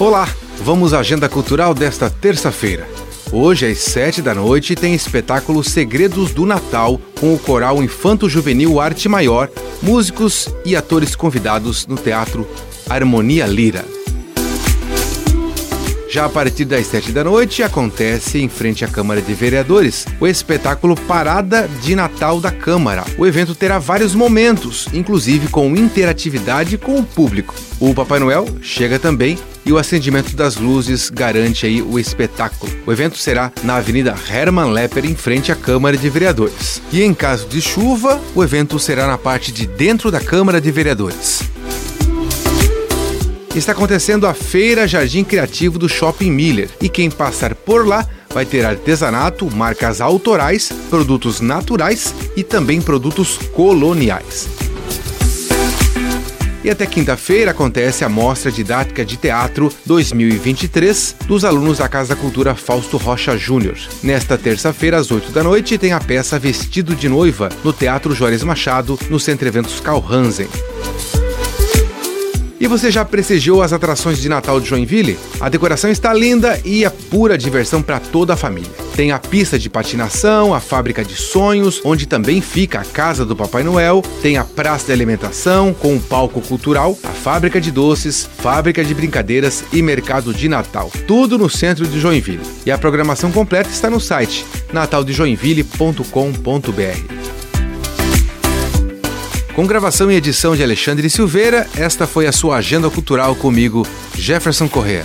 Olá, vamos à agenda cultural desta terça-feira. Hoje, às sete da noite, tem espetáculo Segredos do Natal com o coral Infanto Juvenil Arte Maior, músicos e atores convidados no Teatro Harmonia Lira. Já a partir das sete da noite, acontece em frente à Câmara de Vereadores o espetáculo Parada de Natal da Câmara. O evento terá vários momentos, inclusive com interatividade com o público. O Papai Noel chega também e o acendimento das luzes garante aí o espetáculo. O evento será na Avenida Hermann Lepper, em frente à Câmara de Vereadores. E em caso de chuva, o evento será na parte de dentro da Câmara de Vereadores está acontecendo a Feira Jardim Criativo do Shopping Miller e quem passar por lá vai ter artesanato, marcas autorais, produtos naturais e também produtos coloniais. E até quinta-feira acontece a Mostra Didática de Teatro 2023 dos alunos da Casa Cultura Fausto Rocha Júnior. Nesta terça-feira, às 8 da noite, tem a peça Vestido de Noiva no Teatro Juarez Machado, no Centro Eventos Carl Hansen. E você já prestigiou as atrações de Natal de Joinville? A decoração está linda e é pura diversão para toda a família. Tem a pista de patinação, a fábrica de sonhos, onde também fica a casa do Papai Noel, tem a praça de alimentação com um palco cultural, a fábrica de doces, fábrica de brincadeiras e mercado de Natal. Tudo no centro de Joinville. E a programação completa está no site nataldejoinville.com.br. Com gravação e edição de Alexandre Silveira, esta foi a sua agenda cultural comigo, Jefferson Correa.